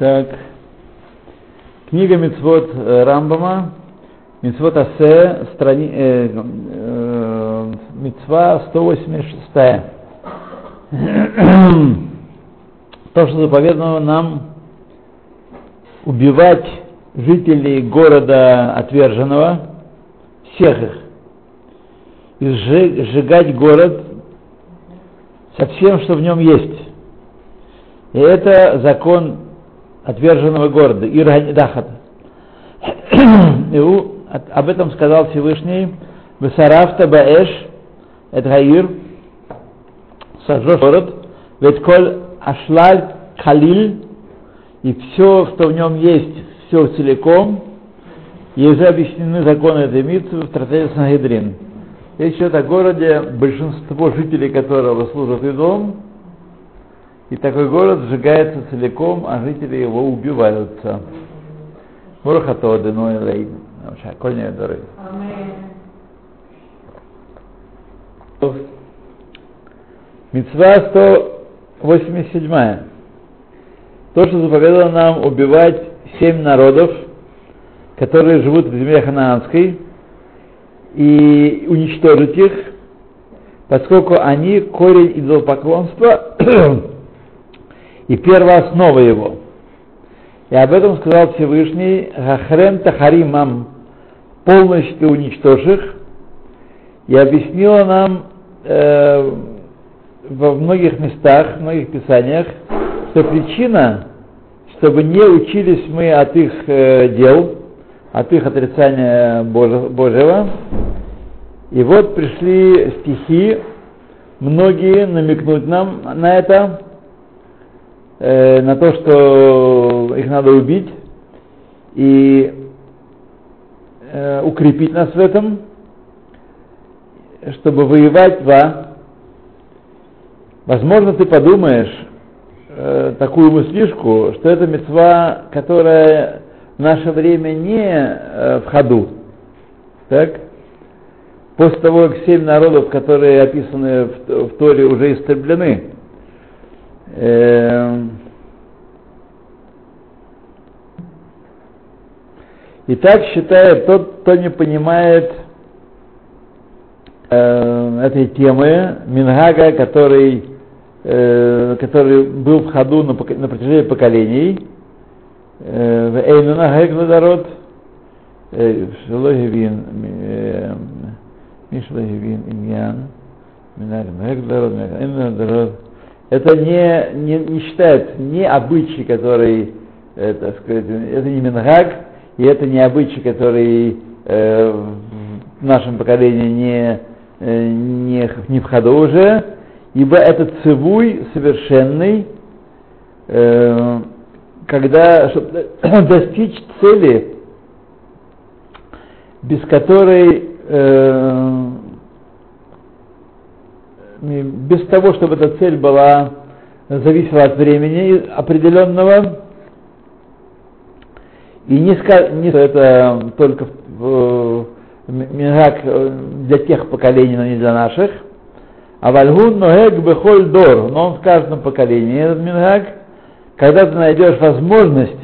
Так. Книга Мицвод э, Рамбама, Мицвод Асе, страни, э, э, Мицва 186. То, что заповедано нам убивать жителей города отверженного, всех их, и сжигать город со всем, что в нем есть. И это закон отверженного города, Ирганидахат. Об этом сказал Всевышний, Весарафта Баэш, это Гаир, сожжешь город, ведь коль ашлаль калиль, и все, что в нем есть, все целиком, и уже объяснены законы этой митцвы в трактате Сангедрин. Речь идет о городе, большинство жителей которого служат идолам, и такой город сжигается целиком, а жители его убиваются. Мурахато Деной Лейн. Кольня Доры. Мецва 187. То, что заповедало нам убивать семь народов, которые живут в земле ханаанской, и уничтожить их, поскольку они корень идолопоклонства и первооснова его. И об этом сказал Всевышний Гахрем Тахаримам, полностью уничтожь их, и объяснила нам э, во многих местах, в многих писаниях, что причина, чтобы не учились мы от их э, дел, от их отрицания Божьего. И вот пришли стихи, многие намекнуть нам на это, э, на то, что их надо убить и э, укрепить нас в этом, чтобы воевать два. Возможно, ты подумаешь э, такую мыслишку, что это мецва, которая в наше время не э, в ходу. Так? После того, как семь народов, которые описаны в, в Торе, уже истреблены, Эм. И так считает тот, кто не понимает э, этой темы, Мингага, который, э, который был в ходу на, на протяжении поколений, э, в Эйнуна Гегнадарот, э, Шелогевин, э, Мишлогевин, Иньян, Минарин Гегнадарот, Эйнуна это не, не, не считает не обычай, который, э, так сказать, это не мингаг, и это не обычай, который э, в нашем поколении не, э, не, не в ходу уже, ибо это цивуй совершенный, э, когда, чтобы достичь цели, без которой, э, без того, чтобы эта цель была, зависела от времени определенного, и не сказать, не это только в, Мингак для тех поколений, но не для наших, а вальгун ногег бехоль дор, но он в каждом поколении этот Мингак – когда ты найдешь возможность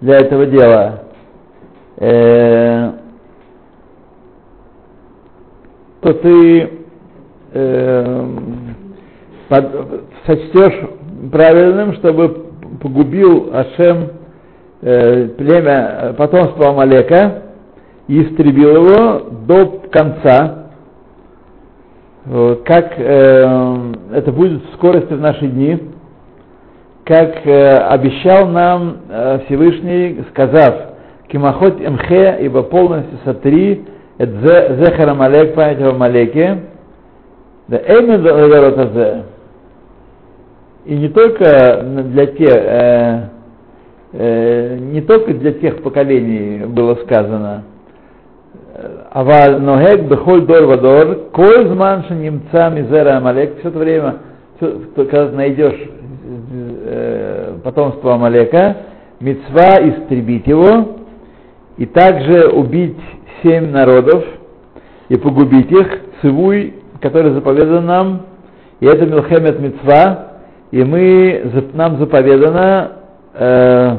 для этого дела, э, то ты э, под, сочтешь правильным, чтобы погубил Ашем э, племя потомства Амалека и истребил его до конца, как э, это будет в скорости в наши дни. Как э, обещал нам э, Всевышний, сказав, Кимахот Мхе, ибо полностью сотри, Зехар Амалек, память об Амалеке, И не только для тех, э, э, не только для тех поколений было сказано, Авал Ногек Бехоль Дор Вадор, Коль Зманша Немца Мизера Амалек, все это время, когда найдешь э, потомство Амалека, мецва истребить его, и также убить семь народов и погубить их, цивуй, который заповедан нам, и это Милхемет мецва, и мы, нам заповедано э,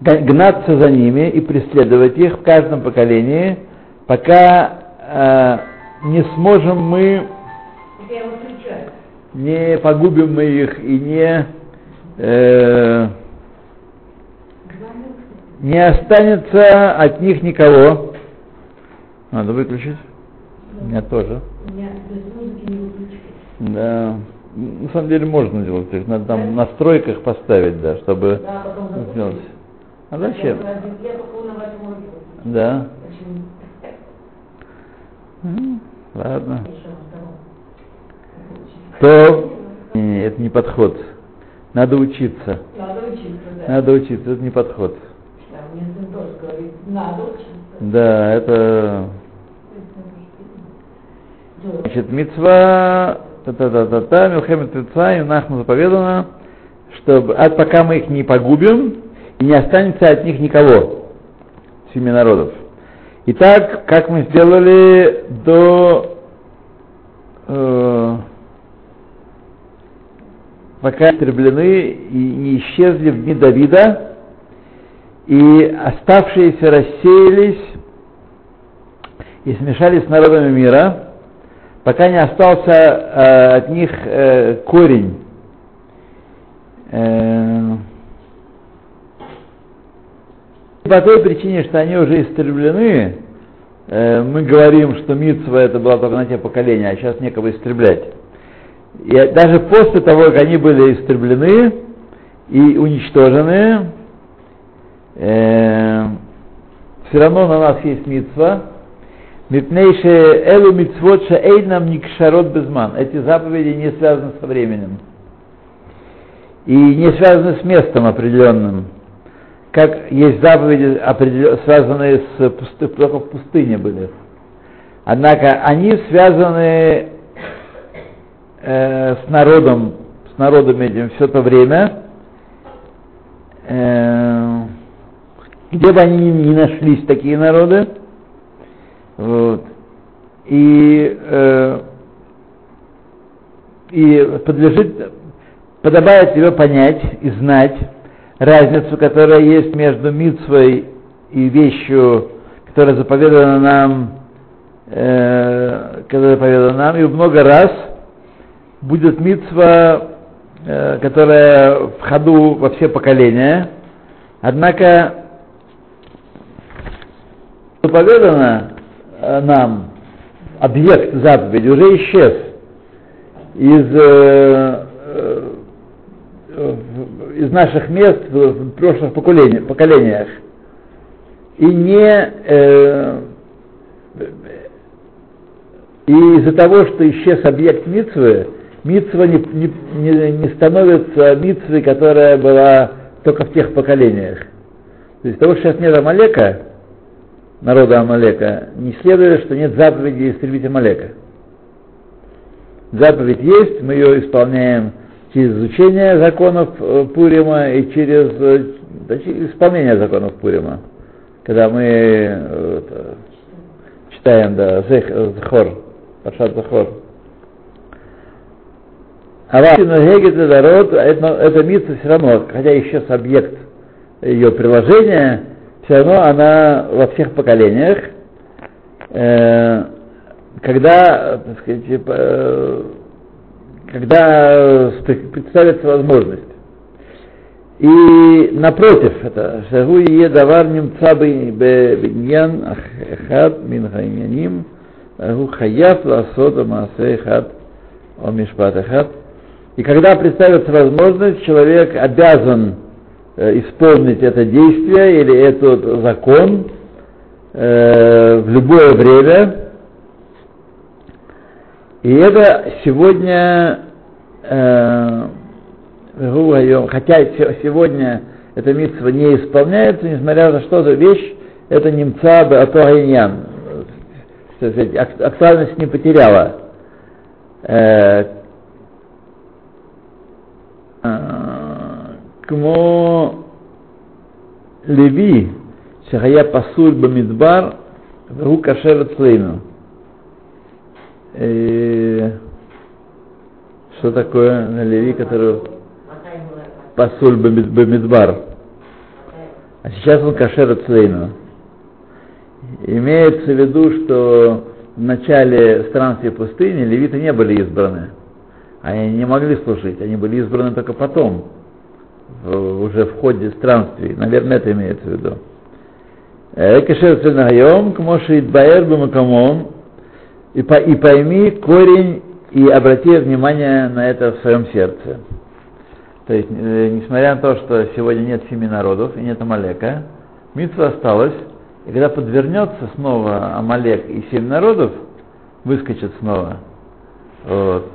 гнаться за ними и преследовать их в каждом поколении, пока э, не сможем мы, не погубим мы их и не э, не останется от них никого. Надо выключить. У меня тоже. Да. На самом деле можно сделать, их надо там в настройках поставить, да, чтобы да, сделать. А зачем? Да. Ладно. То не, это не подход. Надо учиться. Надо учиться, да. Надо учиться, это не подход. Да, мне сын тоже говорит, надо учиться. Да, это Значит, мецва та-та-та-та-та, Милхемет Мецва, Нахму заповедано, чтобы, а пока мы их не погубим, и не останется от них никого, семи народов. Итак, как мы сделали до э, пока истреблены и не исчезли в дни Давида, и оставшиеся рассеялись и смешались с народами мира, пока не остался э, от них э, корень. Э, по той причине, что они уже истреблены, э, мы говорим, что Митсва это была только на те поколения, а сейчас некого истреблять. И даже после того, как они были истреблены и уничтожены, э, все равно на нас есть Митсва, Мипнейше элу мицвот шаэйнам никшарот безман. Эти заповеди не связаны со временем. И не связаны с местом определенным. Как есть заповеди, связанные с пусты, только в пустыне были. Однако они связаны э, с народом, с народом этим все это время, э, где бы они ни нашлись, такие народы, вот. И, э, и подлежит, подобает тебе понять и знать разницу, которая есть между митсвой и вещью, которая заповедана нам, э, которая заповедана нам, и много раз будет митсва, э, которая в ходу во все поколения, однако заповедана нам объект заповеди уже исчез из, э, э, из наших мест в прошлых поколениях. И не э, и из-за того, что исчез объект Мицвы, Мицва не, не, не, не становится Мицвой, которая была только в тех поколениях. То есть того, что сейчас нет Амалека, народа Амалека, не следует, что нет заповеди истребить Амалека. Заповедь есть, мы ее исполняем через изучение законов э, Пурима и через, да, через исполнение законов Пурима. Когда мы э, читаем, да, Захор, Паршат Захор. А Гегет народ, это, это митца все равно, хотя исчез объект ее приложения, все равно она во всех поколениях, э, когда, так сказать, э, когда представится возможность. И напротив, это шагу е давар немца биньян ахад мин хайняним, агу хаяв ласода маасе хад о мишпат ахад. И когда представится возможность, человек обязан исполнить это действие или этот закон э, в любое время. И это сегодня, э, хотя сегодня эта митцва не исполняется, несмотря на что, то вещь, это немца Атуайнян, актуальность не потеряла. כמו לוי שהיה פסול במדבר והוא כשר אצלנו. Что такое на Леви, который пасуль бамидбар? А сейчас он кашер Цлейну. Имеется в виду, что в начале странствия пустыни левиты не были избраны. Они не могли служить, они были избраны только потом, в, уже в ходе странствий. Наверное, это имеется в виду. Кашер Цельнагайом, к Моше Идбаэр Бамакамон, и пойми корень и обрати внимание на это в своем сердце. То есть, э, несмотря на то, что сегодня нет семи народов и нет Амалека, Митва осталась, и когда подвернется снова Амалек и семь народов, выскочит снова, вот,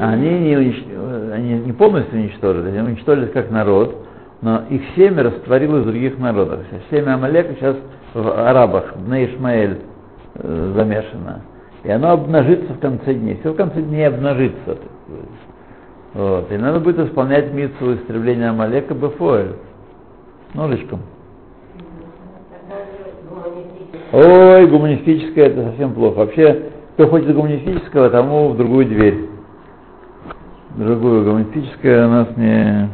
они не, унич... они не полностью уничтожили, они уничтожили как народ, но их семя растворилось в других народах. Семя Амалека сейчас в арабах, на Ишмаэль э, замешано. И оно обнажится в конце дней. Все в конце дней обнажится. Вот. И надо будет исполнять митцу истребления Амалека Бефоэль. Ножичком. Ой, гуманистическое это совсем плохо. Вообще, кто хочет гуманистического, тому в другую дверь. Другую гуманистическое нас не...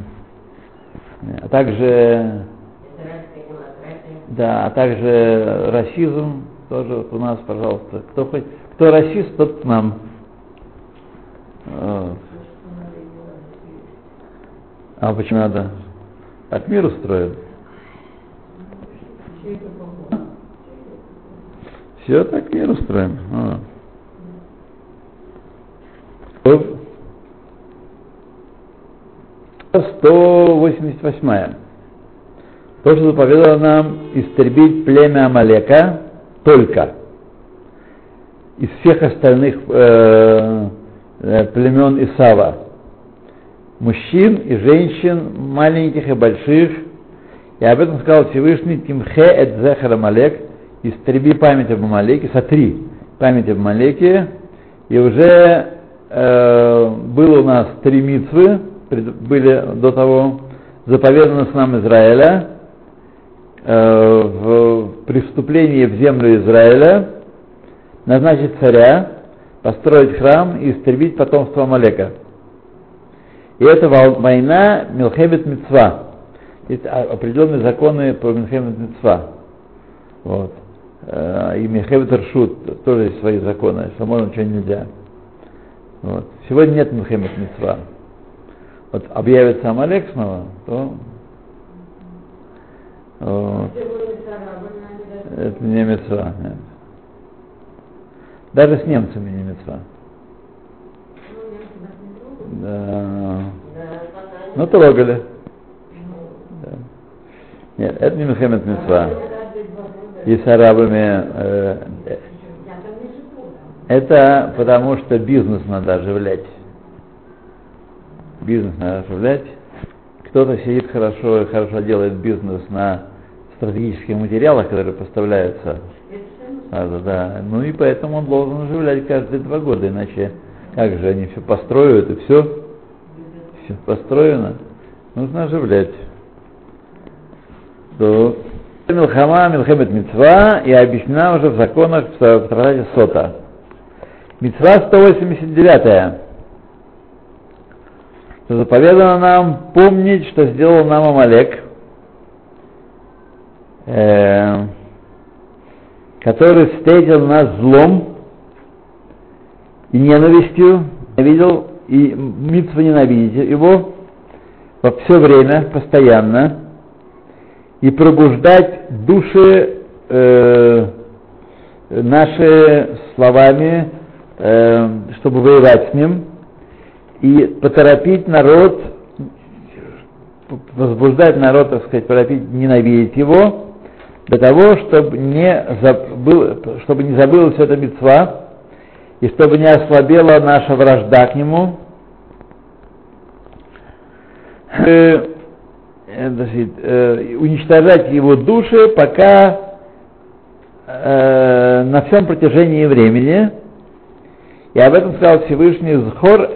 А также... Да, а также расизм тоже у нас, пожалуйста. Кто хоть кто расист, тот к нам. Вот. А почему надо? Так мир устроен. Все так мир устроен. А. 188. То, что заповедало нам истребить племя Амалека только из всех остальных э, э, племен Исава. Мужчин и женщин, маленьких и больших. И об этом сказал Всевышний Тимхе эт зехар Амалек, истреби память об Амалеке, сотри память об Амалеке. И уже э, было у нас три митвы, были до того, заповедано с нам Израиля, э, в преступлении в землю Израиля, назначить царя, построить храм и истребить потомство Амалека. И это война Милхемет Мецва. Есть определенные законы про Милхемет Мецва. Вот. Э, и Милхемет Ршут тоже есть свои законы, что можно, что нельзя. Вот. Сегодня нет Милхемет Мецва. Вот объявится Амалек снова, то вот. это не Мецва. Нет. Даже с немцами не мецва. Да. Ну, трогали. Да. Нет, это не Мухаммед Мецва. И с арабами. Э, это потому что бизнес надо оживлять. Бизнес надо оживлять. Кто-то сидит хорошо и хорошо делает бизнес на стратегических материалах, которые поставляются надо, да. Ну и поэтому он должен оживлять каждые два года, иначе как же они все построят и все, все построено. Нужно оживлять. То Милхама, Милхамед Мицва и объяснена уже в законах в, в Сота. Мицва 189. Что заповедано нам помнить, что сделал нам Амалек. Э, который встретил нас злом и ненавистью, ненавидел и митцву ненавидеть его во все время, постоянно, и пробуждать души э, наши словами, э, чтобы воевать с ним, и поторопить народ, возбуждать народ, так сказать, поторопить ненавидеть его, для того, чтобы не, забыл, чтобы не забылось это мецва, и чтобы не ослабела наша вражда к нему, э, э, уничтожать его души, пока э, на всем протяжении времени, и об этом сказал Всевышний Зхор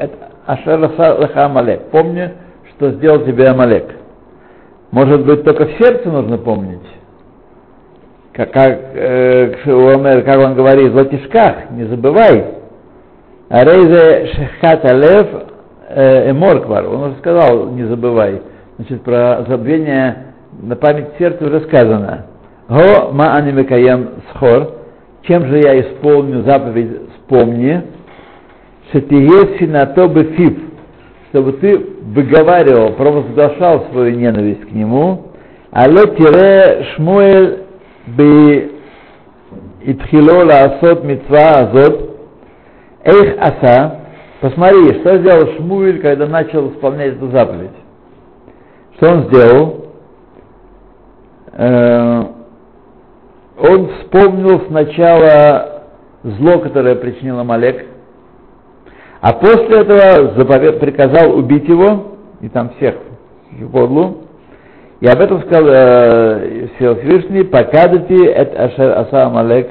Ашер Амалек. Помни, что сделал тебе Амалек. Может быть, только в сердце нужно помнить, как, как, э, как он говорит, в латишках, не забывай. А рейзе шехат алев э, эморквар, он уже сказал, не забывай. Значит, про забвение на память сердца уже сказано. Го ма анимекаем схор. Чем же я исполню заповедь «Вспомни», шатие синато фиф, чтобы ты выговаривал, провозглашал свою ненависть к нему, алло тире шмуэль бы итхило лаасот митцва азот, эйх аса, посмотри, что сделал Шмуэль, когда начал исполнять эту заповедь. Что он сделал? Э, он вспомнил сначала зло, которое причинил Амалек, а после этого заповед, приказал убить его, и там всех в одлу, и об этом сказал э, Всевышний, покадати эт ашер аса Амалек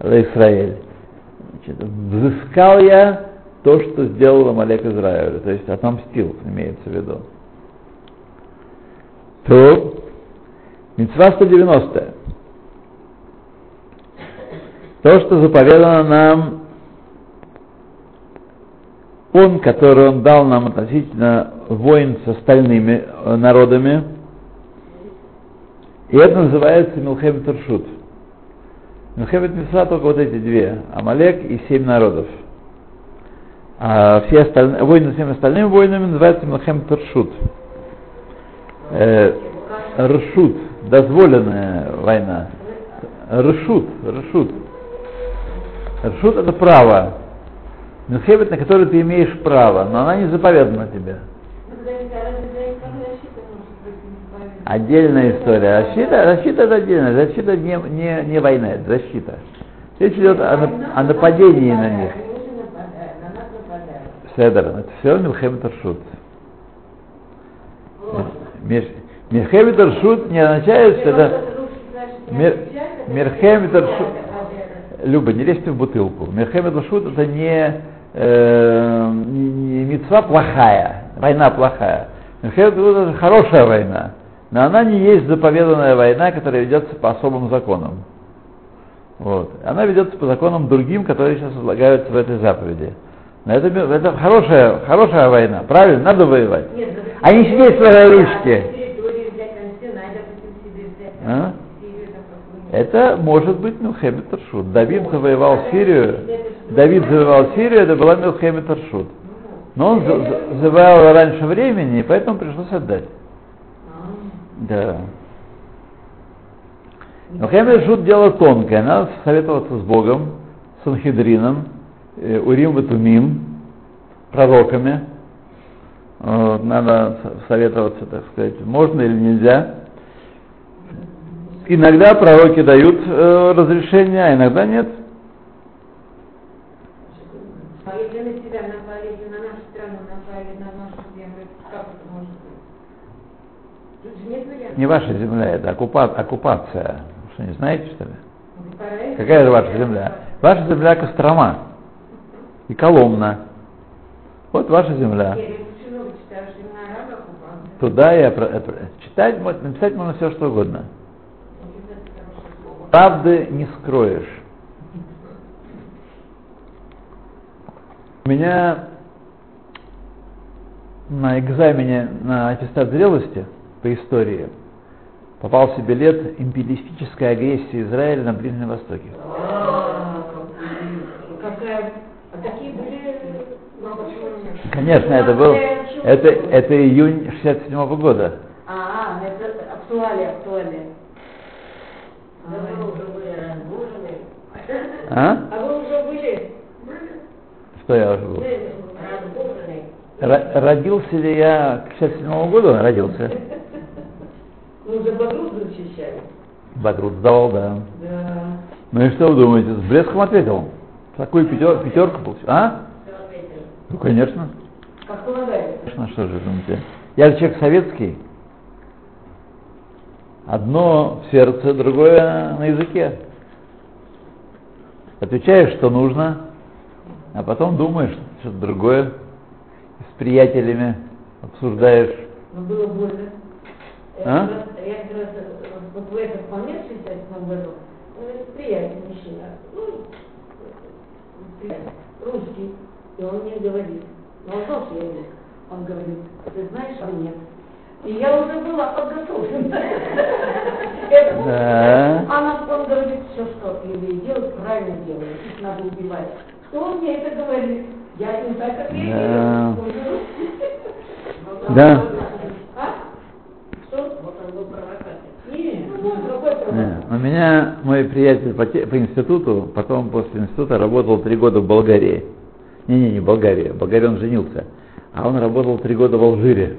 Израиль. Взыскал я то, что сделал Амалек Израилю, то есть отомстил, имеется в виду. То, Мецва 190. То, что заповедано нам, он, который он дал нам относительно войн с остальными э, народами, и это называется Милхем Таршут. Милхемет Мисра только вот эти две, Амалек и семь народов. А все остальные, войны с всеми остальными войнами называются Милхем Таршут. Э, Ршут, дозволенная война. Ршут, Ршут. Ршут это право. Милхемет, на который ты имеешь право, но она не заповедана тебе. Отдельная история. Защита, защита это отдельная. Защита не, не, не война, это защита. Речь идет о, о нападении на них. Седер, это все Милхемет Ршут. Мирхемет Ршут не означает, что это... Мирхемет Ршут... Люба, не лезьте в бутылку. Мирхемет Ршут это не, э, мецва плохая, война плохая. Это хорошая война. Но она не есть заповеданная война, которая ведется по особым законам. Вот. Она ведется по законам другим, которые сейчас излагаются в этой заповеди. Но это, это хорошая, хорошая война, правильно, надо воевать. Нет, а не сидеть в своей ручке. А? Это может быть Милхемет Таршут. Давид завоевал Сирию. Давид завоевал Сирию, это была Милхемет Таршут. Но он завоевал раньше времени, и поэтому пришлось отдать. Да. Но Хемер Шут дело тонкое. Надо советоваться с Богом, с Анхидрином, э, Урим Ватумим, пророками. Вот, надо советоваться, так сказать, можно или нельзя. Иногда пророки дают э, разрешение, а иногда нет. А если на себя напали, на нашу страну напали, на нашу землю, как это может быть? Не ваша земля, это оккупа, оккупация. Что, не знаете, что ли? Какая же ваша земля? Ваша земля Кострома и Коломна. Вот ваша земля. Туда я читать, написать можно все, что угодно. Правды не скроешь. У меня на экзамене на аттестат зрелости – по истории попался билет империалистической агрессии Израиля на Ближнем Востоке. Конечно, это был это, это июнь 67 -го года. А, это актуалия, актуалия. А? А вы уже были? Что я уже был? Родился ли я к 67 -му году? Родился. Мы уже Багрут защищали. Багрут сдавал, да. Да. Ну и что вы думаете, с блеском ответил? Такую пятер, пятерку получил. А? Ну, конечно. Как полагается. Конечно, что же думаете? Я же человек советский. Одно в сердце, другое на языке. Отвечаешь, что нужно, а потом думаешь что-то другое. С приятелями обсуждаешь. Но было больно. А? Я вот в этот момент, в 67 году, приятель мужчина, ну, приятель, русский, и он мне говорит, ну он знал, что я язык, он говорит, ты знаешь, а нет, И я уже была подготовлена. Она он говорит, все, что евреи делают, правильно делают, их надо убивать. Кто мне это говорит? Я не так ответила. Да. А? Что? Вот он был провокатор. Меня мой приятель по, по институту, потом после института работал три года в Болгарии. Не-не, не Болгария. В он женился. А он работал три года в Алжире.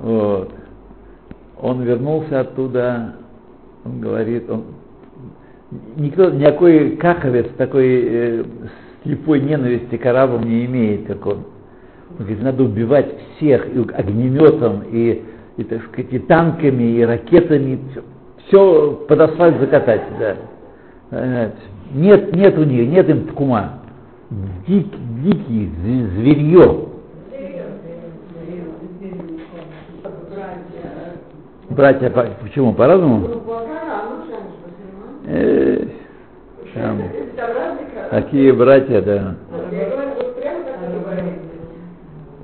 Вот. Он вернулся оттуда, он говорит, он никто, никакой каховец такой э, слепой ненависти к арабам не имеет, как он. Он говорит, надо убивать всех и огнеметом, и, и, так сказать, и танками, и ракетами, все, под асфальт закатать, да. Нет, нет у них, нет им ткума. Дик, дикий, зв- зверье. Братья, по- почему, по-разному? Э, там, такие братья, да. Я говорю, вот прямо так и говорит.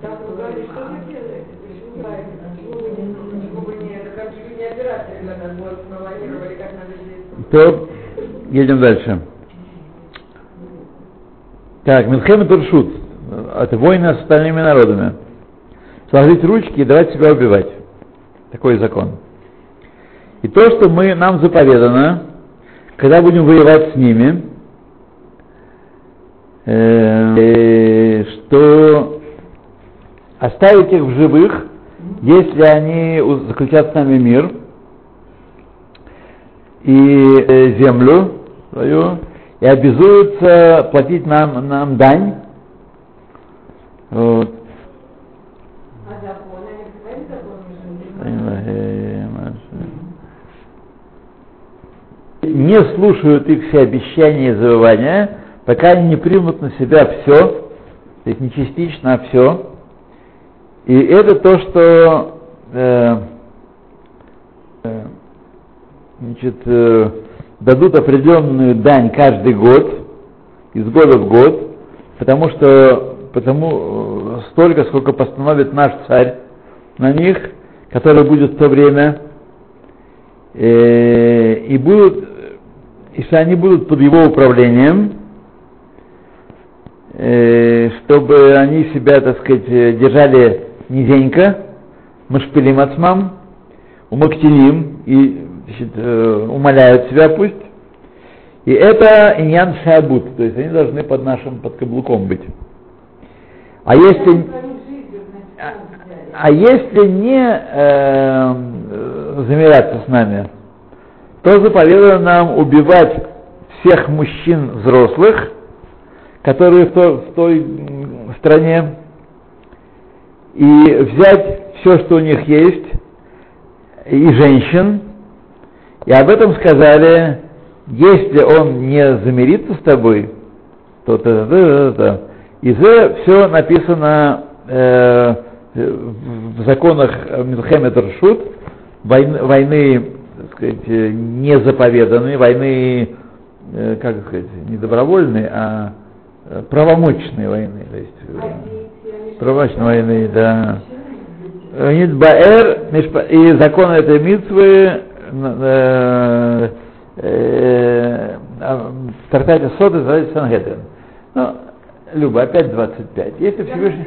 Так вы говорите, что вы делаете? Почему правильно? Почему вы не, никого не, это как чуть не операция, когда нас вот планировали, как надо действовать. То, едем дальше. Так, Милхем Туршут. Это войны с остальными народами. Сложить ручки и давать себя убивать. Такой закон. И то, что мы, нам заповедано, когда будем воевать с ними, э, э, что оставить их в живых, если они заключат с нами мир, и э, землю свою, и обязуются платить нам, нам дань. Вот. А. Не слушают их все обещания и завоевания, пока они не примут на себя все, то есть не частично, а все. И это то, что э, значит, э, дадут определенную дань каждый год, из года в год, потому что потому э, столько, сколько постановит наш царь на них, который будет в то время, э, и будут, если они будут под его управлением, э, чтобы они себя, так сказать, э, держали низенько, машпилим ацмам, умактилим и значит, э, умоляют себя пусть. И это иньян шабут, то есть они должны под нашим, под каблуком быть. А если, а, а если не э, замираться с нами, то заповедано нам убивать всех мужчин взрослых, которые в той, в той стране, и взять все, что у них есть, и женщин, и об этом сказали, если он не замирится с тобой, то то то то то И это все написано э, в законах Милхемет Рашут, войны, войны так сказать, э, не войны, э, как сказать, не добровольные, а э, правомочные войны. То есть, э, правомочные войны, да. Баэр, и закон этой митвы э, э, в трактате Соты называется Сангедрин. Ну, Люба, опять 25. Если Всевышний,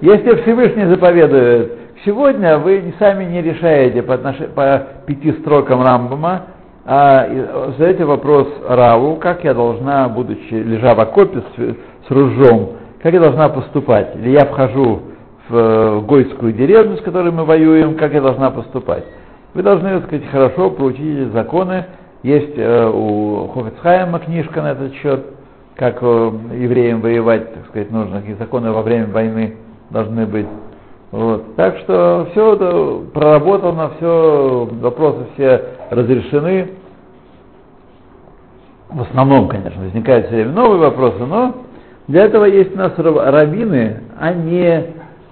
если Всевышний заповедует, сегодня вы сами не решаете по, отнош... по пяти строкам Рамбама, а и задаете вопрос Раву, как я должна, будучи лежа в окопе с, с ружом, как я должна поступать? Или я вхожу в э, гойскую деревню, с которой мы воюем, как я должна поступать? Вы должны, так сказать, хорошо проучить эти законы. Есть э, у Хофицхайма книжка на этот счет, как э, евреям воевать, так сказать, нужно, какие законы во время войны должны быть. Вот. Так что все это проработано, все, вопросы все разрешены. В основном, конечно, возникают все время новые вопросы, но для этого есть у нас рав- раввины, а не,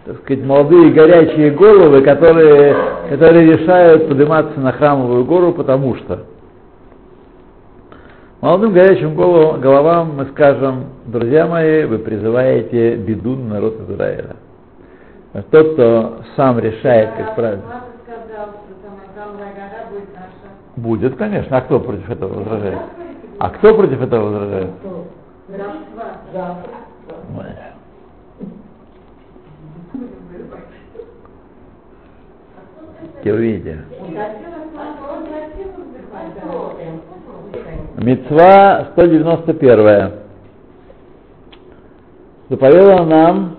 так сказать, молодые горячие головы, которые, которые решают подниматься на храмовую гору, потому что. Молодым горячим головам, головам мы скажем, друзья мои, вы призываете беду на народ Израиля. Тот, кто сам решает, как правильно. Будет, конечно. А кто против этого возражает? А кто против этого возражает? Увидите. Мецва 191. Заповедала нам,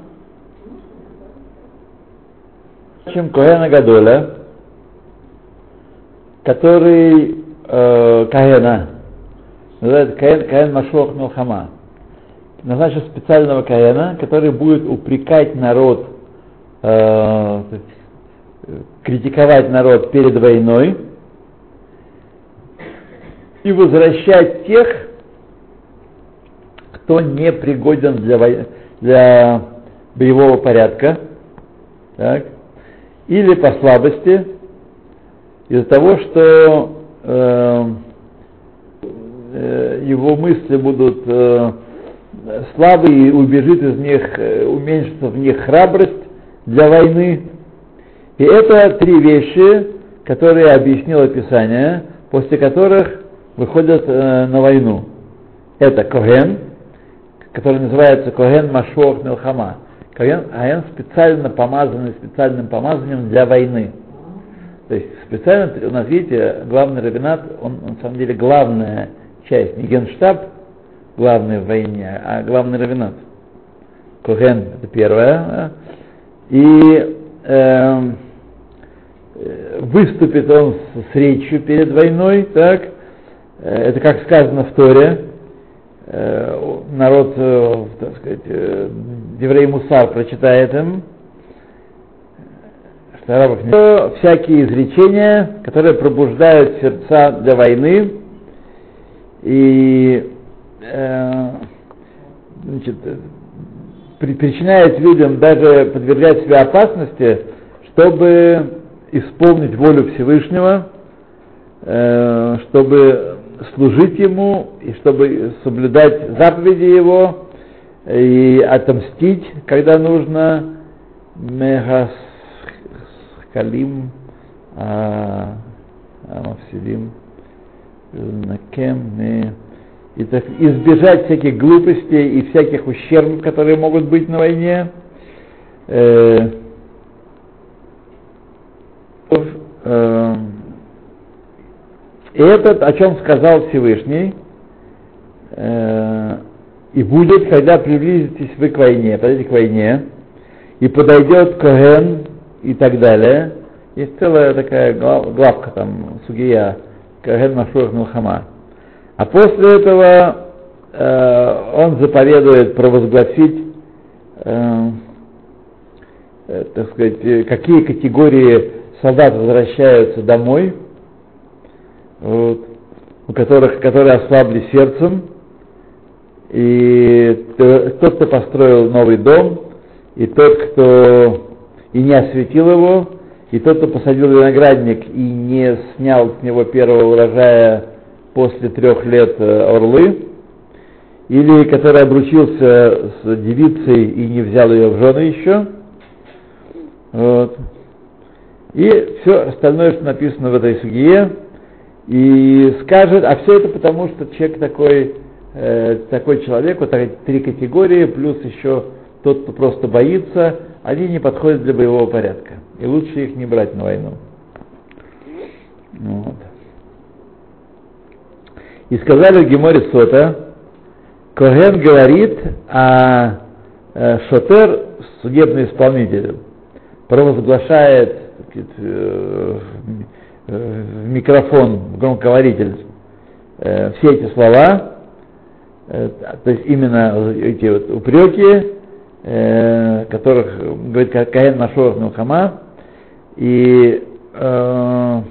чем Коэна Гадоля, который э, Каэна, называется Каэн, Каэн Машуах Милхама, назначил специального Каэна, который будет упрекать народ, э, критиковать народ перед войной и возвращать тех, кто не пригоден для, вой... для боевого порядка, так, или по слабости, из-за того, что э, э, его мысли будут э, слабые, убежит из них, э, уменьшится в них храбрость для войны. И это три вещи, которые объяснило Писание, после которых выходят э, на войну. Это Коген, который называется Коген Машуах Милхама. Коген, Коген специально помазанный специальным помазанием для войны. То есть специально, у нас, видите, главный равенат, он на самом деле главная часть, не генштаб главный в войне, а главный равенат. Коген это первое. И э, выступит он с, речью перед войной, так, это как сказано в Торе, народ, так сказать, еврей Мусар прочитает им, что арабов не... всякие изречения, которые пробуждают сердца для войны. И э, значит, причиняет людям даже подвергать себя опасности, чтобы исполнить волю Всевышнего, э, чтобы служить Ему и чтобы соблюдать заповеди Его и отомстить, когда нужно, мегасхалим, амавсилим, накем, и так избежать всяких глупостей и всяких ущербов, которые могут быть на войне. Э, э, и этот, о чем сказал Всевышний, э, и будет, когда приблизитесь вы к войне, подойдете к войне, и подойдет Коген и так далее. Есть целая такая глав, главка там, Сугия, Коген Машуах Милхама. А после этого э, он заповедует провозгласить, э, э, так сказать, какие категории солдат возвращаются домой, вот, у которых, которые ослабли сердцем, и тот, кто построил новый дом, и тот, кто и не осветил его, и тот, кто посадил виноградник и не снял с него первого урожая после трех лет э, орлы, или который обручился с девицей и не взял ее в жены еще. Вот. И все остальное, что написано в этой сугие, и скажет, а все это потому, что человек такой, э, такой человек, вот три категории, плюс еще тот, кто просто боится, они не подходят для боевого порядка. И лучше их не брать на войну. Вот. И сказали в Геморе Сота, Коген говорит, а э, Шотер, судебный исполнитель, провозглашает э, в микрофон, в громкоговоритель э, все эти слова, то есть именно эти вот упреки, которых говорит Каэн Машоров Милхама, и э,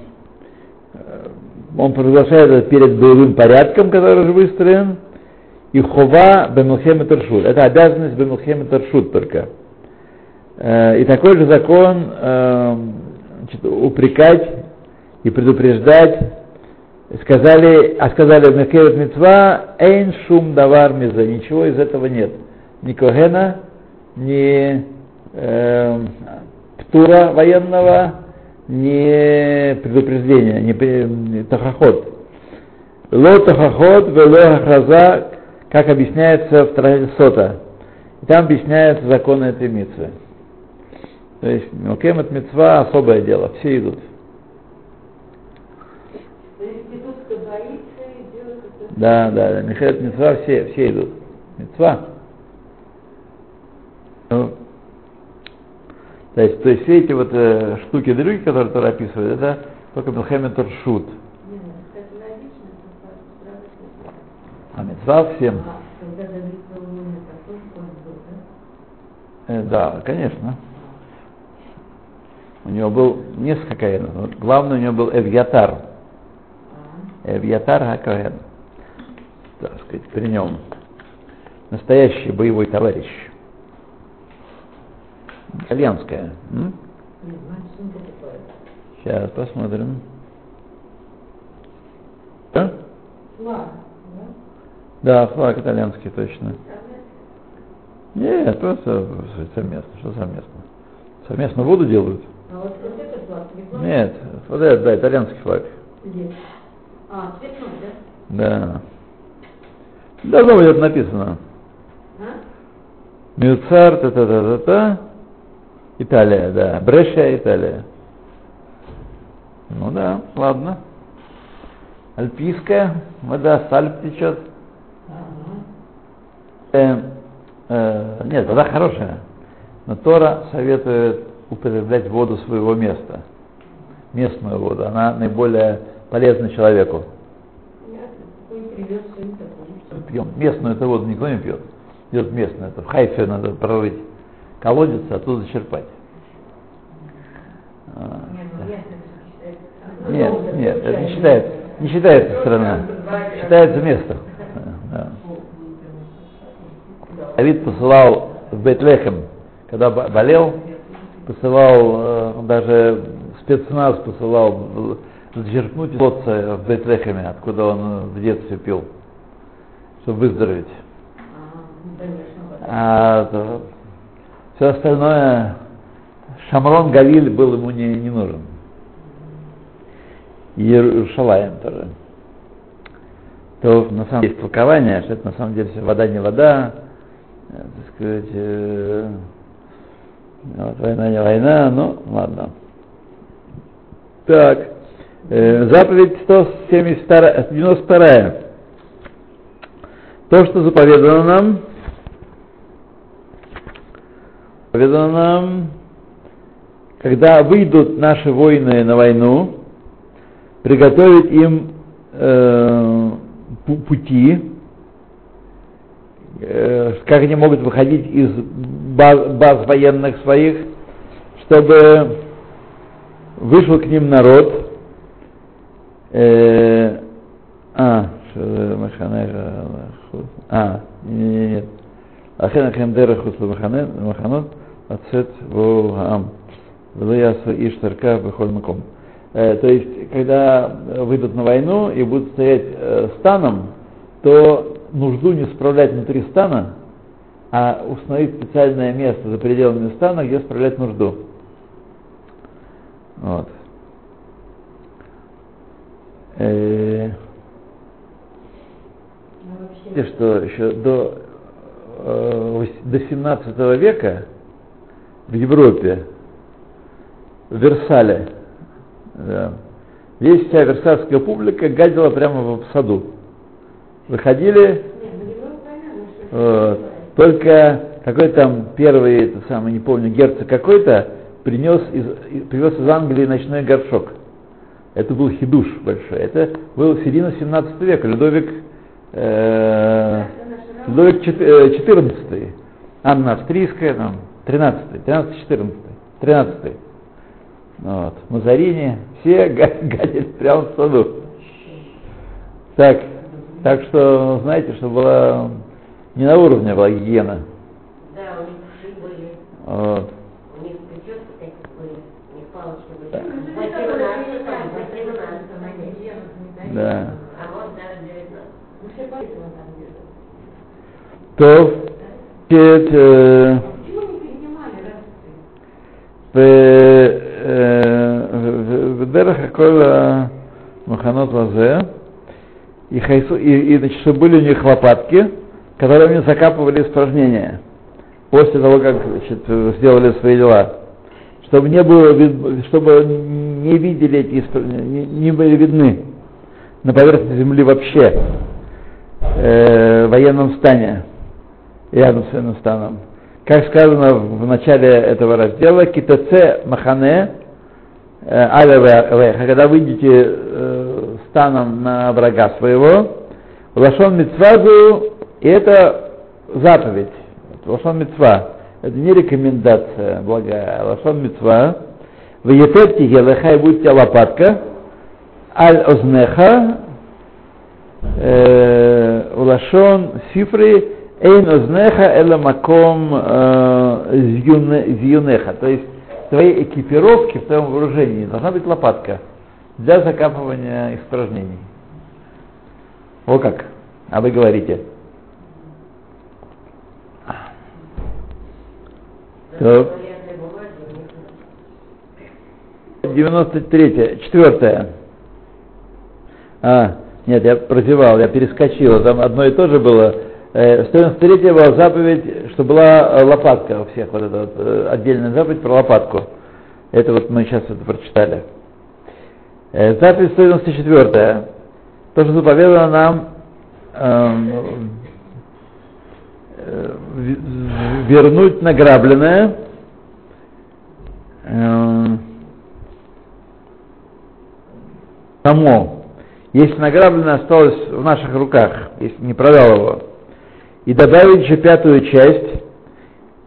он провозглашает это перед боевым порядком, который уже выстроен, и хова бемилхем Таршут. Это обязанность бемилхем Таршут только. Э, и такой же закон э, значит, упрекать и предупреждать, сказали, а сказали в Мекевет Мецва, эйн шум давар миза, ничего из этого нет. Ни Когена, ни э, птура военного, не предупреждение, не, тахоход. Ло тахоход, вело ахраза, как объясняется в трактате Сота. И там объясняются законы этой митвы. То есть Милкем от митцва особое дело, все идут. Да, да, да. Михаил Мецва все, все идут. Мецва. Ну, то есть, то есть все эти вот э, штуки дрюки, которые Тора описывает, это только Милхемет Торшут. А Мецва всем. Да? Э, да, конечно. У него был несколько коэнов. Вот главный у него был Эвьятар. Эвьятар Хакоэн. Так сказать, при нем. Настоящий боевой товарищ. Итальянская. м? Сейчас посмотрим. А? Флаг, Да, флаг итальянский, точно. Нет, просто совместно. Что совместно? Совместно воду делают? А вот, вот этот флаг, цветной? Нет, вот этот, да, итальянский флаг. Где? А, цветной, да? Да. Давно будет написано. А? Мюцар, та-та-та-та-та. Италия, да. Бреша, Италия. Ну да, ладно. Альпийская, вода с Альп течет. Э, э, нет, вода хорошая. Но Тора советует употреблять воду своего места. Местную воду. Она наиболее полезна человеку. Пьем. Местную эту воду никто не пьет. Идет местную. Это в Хайфе надо прорыть колодец, а оттуда черпать. А, Не, ну это. Нет, нет, не считается, не считается страна. Считается место. Да. Давид посылал в Бетлехем, когда бо- болел, посылал, э, даже спецназ посылал зачерпнуть из колодца в Бетлехеме, откуда он в детстве пил, чтобы выздороветь. А, ну, конечно, вот. А все остальное, Шамрон Галиль был ему не, не нужен. И Иерушалаем тоже. То на самом деле есть толкование, что это на самом деле все вода не вода, э, так сказать, э, вот, война не война, ну ладно. Так, э, заповедь 172, 92. То, что заповедано нам, заповедано нам, когда выйдут наши воины на войну, приготовить им э, пу- пути, э, как они могут выходить из баз, баз военных своих, чтобы вышел к ним народ. Э, а, Махане, э, а, нет, нет. Ахен Ахем Дерахус Маханот, Ацет Вогаам. Влияса Иштарка Бехоль Маком. Э, То есть, когда выйдут на войну и будут стоять э, станом, то нужду не справлять внутри стана, а установить специальное место за пределами стана, где справлять нужду. Вот. Э, Ну, что еще до, э, до 17 века в Европе, в Версале, да, весь вся версальская публика гадила прямо в саду. Выходили, ну вот, только какой там первый, это самый, не помню, герцог какой-то, принес из, привез из Англии ночной горшок. Это был хидуш большой. Это был середина 17 века, Людовик, э, Людовик чет- э, 14, Анна Австрийская, там, 13, 13, 14, 13. Вот. Мазарини, все га- гадили прямо в саду. Так, так что, знаете, что была не на уровне была гигиена. Да, у них ши были, Вот. у них прически такие были, у них палочки были. Да. Да. А вот даже девятнадцать. Ну, все поэтому там где-то. То, значит, э, Почему не перенимали раз Бедерах Акола Маханот Вазе, и, хайсу, и, и значит, чтобы были у них лопатки, которые они закапывали испражнения после того, как значит, сделали свои дела. Чтобы не было чтобы не видели эти не, не были видны на поверхности земли вообще э, в военном стане, рядом с военным станом. Как сказано в начале этого раздела, китаце махане алевеха, когда выйдете э, станом на врага своего, лашон мицвазу, и это заповедь, лашон мицва, это не рекомендация благая, лашон мицва, в ефетте елеха и будет тебя лопатка, аль ознеха, э, лашон сифры, эйн ознеха эла маком э, зюнеха, то есть в твоей экипировке, в твоем вооружении должна быть лопатка для закапывания испражнений. О как? А вы говорите. Так. 93 четвертое. А, нет, я прозевал, я перескочил, там одно и то же было. Э, 193 была заповедь, что была э, лопатка у всех, вот эта вот э, отдельная заповедь про лопатку. Это вот мы сейчас это прочитали. Э, заповедь 194. То, что заповедано нам эм, э, вернуть награбленное, эм, само, если награбленное осталось в наших руках, если не продал его, и добавить еще пятую часть,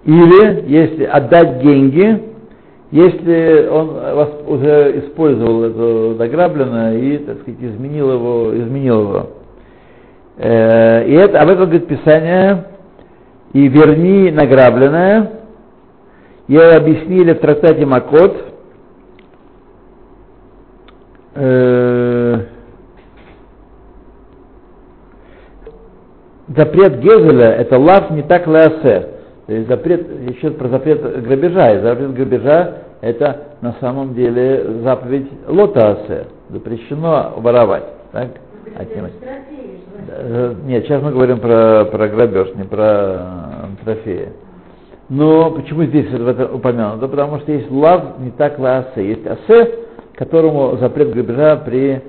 или если отдать деньги, если он вас уже использовал это награбленное и, так сказать, изменил его, изменил его. Э, И это, об этом говорит Писание, и верни награбленное, и объяснили в трактате Макот, э, запрет Гезеля это лав не так леасе. То есть запрет, еще про запрет грабежа. И запрет грабежа это на самом деле заповедь лотаасе. Запрещено воровать. Так? Отнимать. Э, Нет, сейчас мы говорим про, про грабеж, не про э, трофеи. Но почему здесь это, упомянуто? Потому что есть лав, не так лаасе. Есть асе, которому запрет грабежа при,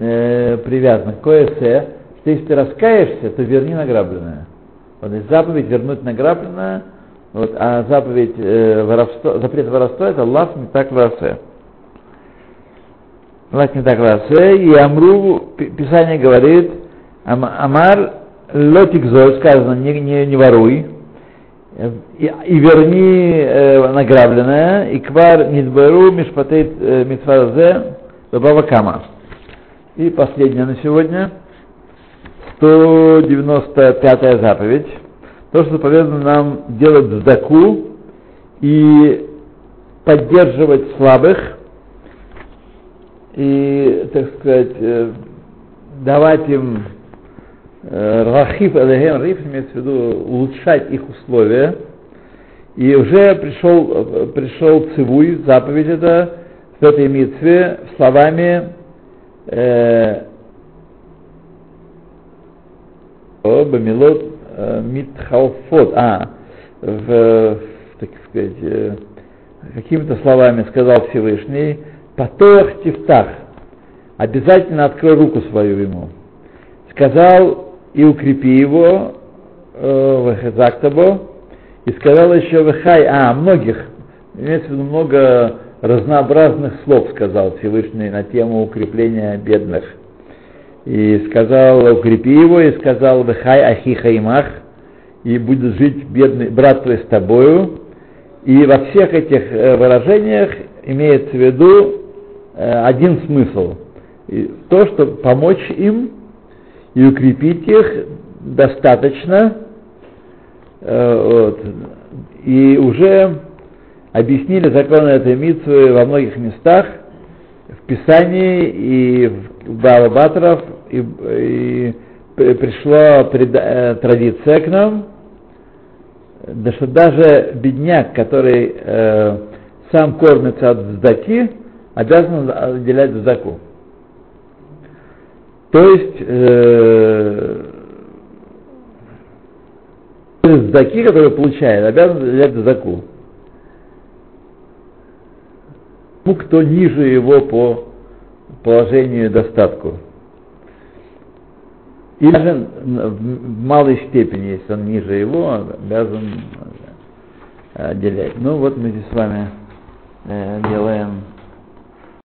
э, привязан. Какое асе? Что если ты раскаешься, то верни награбленное. Вот есть заповедь вернуть награбленное, вот, а заповедь э, воровство, запрет воровства это лав не так лаасе. Лав не так лаасе. И Амру, Пи- Писание говорит, Ам- Амар лотик зой, сказано, не, не, не воруй, и, и верни э, награбленное, и квар мидбару мишпатей э, митфазе бабакама. И последнее на сегодня, 195 заповедь. То, что заповедано нам делать сдаку и поддерживать слабых, и, так сказать, э, давать им Рахив Алехем, Риф имеется в виду улучшать их условия. И уже пришел, пришел цивуй, заповедь это, в этой митве словами э, Бамилот э, Митхалфот, а, в, так сказать, э, какими-то словами сказал Всевышний, Патоах Тифтах, обязательно открой руку свою ему. Сказал и укрепи его, э, Вахазактабо, и сказал еще Вахай, а, многих, имеется в виду много разнообразных слов, сказал Всевышний на тему укрепления бедных. И сказал, укрепи его, и сказал Вахай Ахиха Имах, и будет жить бедный брат твой с тобою. И во всех этих э, выражениях имеется в виду э, один смысл. То, что помочь им и укрепить их достаточно, э, вот, и уже объяснили законы этой митвы во многих местах, в Писании и в Балабатров, и, и при- пришла э, традиция к нам, да что даже бедняк, который э, сам кормится от здаки, обязан отделять здаку. То есть э, здаки, которые получает, обязан отделять заку. Ну, кто ниже его по положению достатку. Или же в малой степени, если он ниже его, обязан отделять. Ну вот мы здесь с вами э, делаем